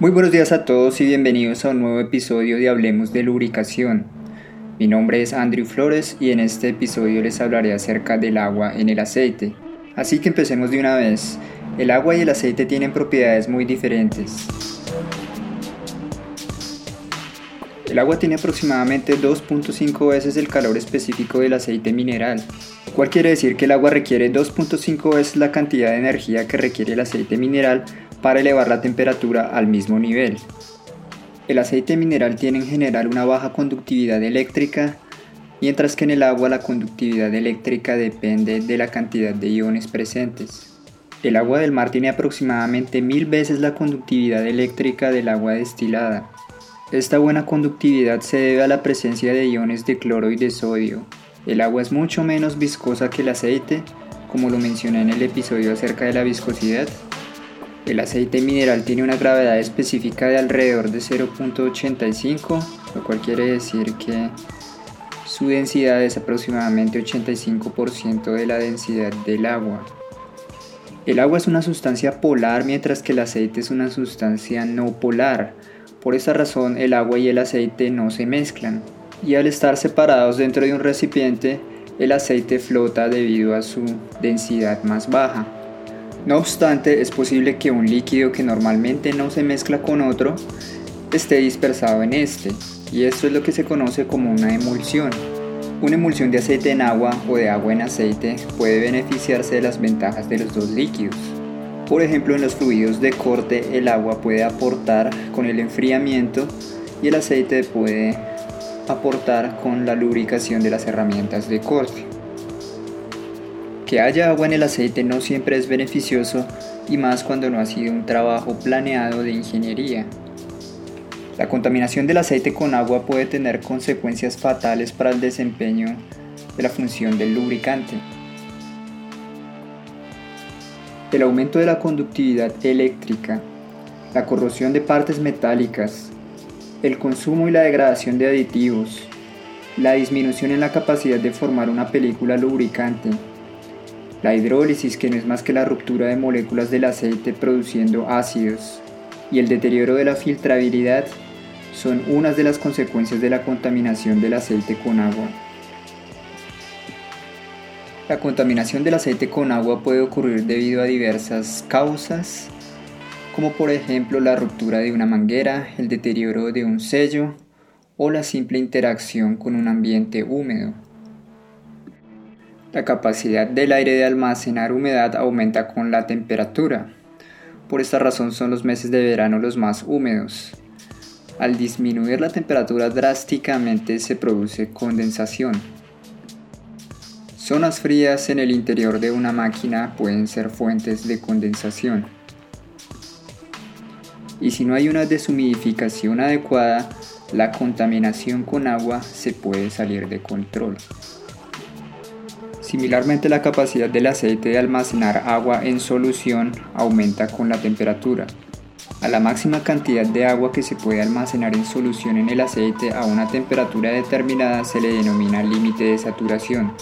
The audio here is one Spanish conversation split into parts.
Muy buenos días a todos y bienvenidos a un nuevo episodio de Hablemos de Lubricación. Mi nombre es Andrew Flores y en este episodio les hablaré acerca del agua en el aceite. Así que empecemos de una vez. El agua y el aceite tienen propiedades muy diferentes. El agua tiene aproximadamente 2.5 veces el calor específico del aceite mineral, lo cual quiere decir que el agua requiere 2.5 veces la cantidad de energía que requiere el aceite mineral para elevar la temperatura al mismo nivel. El aceite mineral tiene en general una baja conductividad eléctrica, mientras que en el agua la conductividad eléctrica depende de la cantidad de iones presentes. El agua del mar tiene aproximadamente mil veces la conductividad eléctrica del agua destilada. Esta buena conductividad se debe a la presencia de iones de cloro y de sodio. El agua es mucho menos viscosa que el aceite, como lo mencioné en el episodio acerca de la viscosidad, el aceite mineral tiene una gravedad específica de alrededor de 0.85, lo cual quiere decir que su densidad es aproximadamente 85% de la densidad del agua. El agua es una sustancia polar mientras que el aceite es una sustancia no polar. Por esta razón el agua y el aceite no se mezclan. Y al estar separados dentro de un recipiente, el aceite flota debido a su densidad más baja. No obstante, es posible que un líquido que normalmente no se mezcla con otro esté dispersado en este, y esto es lo que se conoce como una emulsión. Una emulsión de aceite en agua o de agua en aceite puede beneficiarse de las ventajas de los dos líquidos. Por ejemplo, en los fluidos de corte el agua puede aportar con el enfriamiento y el aceite puede aportar con la lubricación de las herramientas de corte. Que haya agua en el aceite no siempre es beneficioso y más cuando no ha sido un trabajo planeado de ingeniería. La contaminación del aceite con agua puede tener consecuencias fatales para el desempeño de la función del lubricante. El aumento de la conductividad eléctrica, la corrosión de partes metálicas, el consumo y la degradación de aditivos, la disminución en la capacidad de formar una película lubricante, la hidrólisis, que no es más que la ruptura de moléculas del aceite produciendo ácidos, y el deterioro de la filtrabilidad son unas de las consecuencias de la contaminación del aceite con agua. La contaminación del aceite con agua puede ocurrir debido a diversas causas, como por ejemplo la ruptura de una manguera, el deterioro de un sello o la simple interacción con un ambiente húmedo. La capacidad del aire de almacenar humedad aumenta con la temperatura. Por esta razón son los meses de verano los más húmedos. Al disminuir la temperatura drásticamente se produce condensación. Zonas frías en el interior de una máquina pueden ser fuentes de condensación. Y si no hay una deshumidificación adecuada, la contaminación con agua se puede salir de control. Similarmente la capacidad del aceite de almacenar agua en solución aumenta con la temperatura. A la máxima cantidad de agua que se puede almacenar en solución en el aceite a una temperatura determinada se le denomina límite de saturación.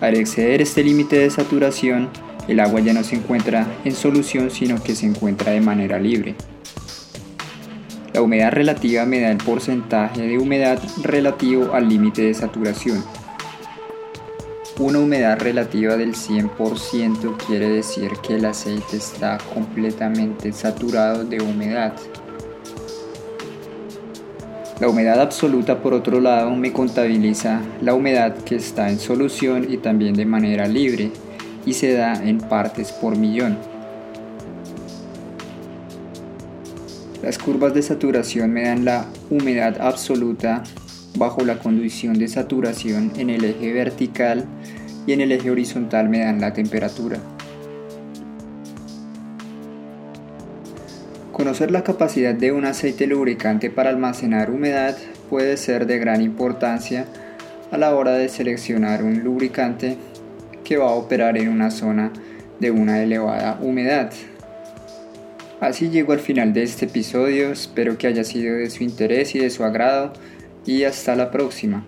Al exceder este límite de saturación, el agua ya no se encuentra en solución sino que se encuentra de manera libre. La humedad relativa me da el porcentaje de humedad relativo al límite de saturación. Una humedad relativa del 100% quiere decir que el aceite está completamente saturado de humedad. La humedad absoluta por otro lado me contabiliza la humedad que está en solución y también de manera libre y se da en partes por millón. Las curvas de saturación me dan la humedad absoluta bajo la condición de saturación en el eje vertical y en el eje horizontal me dan la temperatura. Conocer la capacidad de un aceite lubricante para almacenar humedad puede ser de gran importancia a la hora de seleccionar un lubricante que va a operar en una zona de una elevada humedad. Así llego al final de este episodio, espero que haya sido de su interés y de su agrado y hasta la próxima.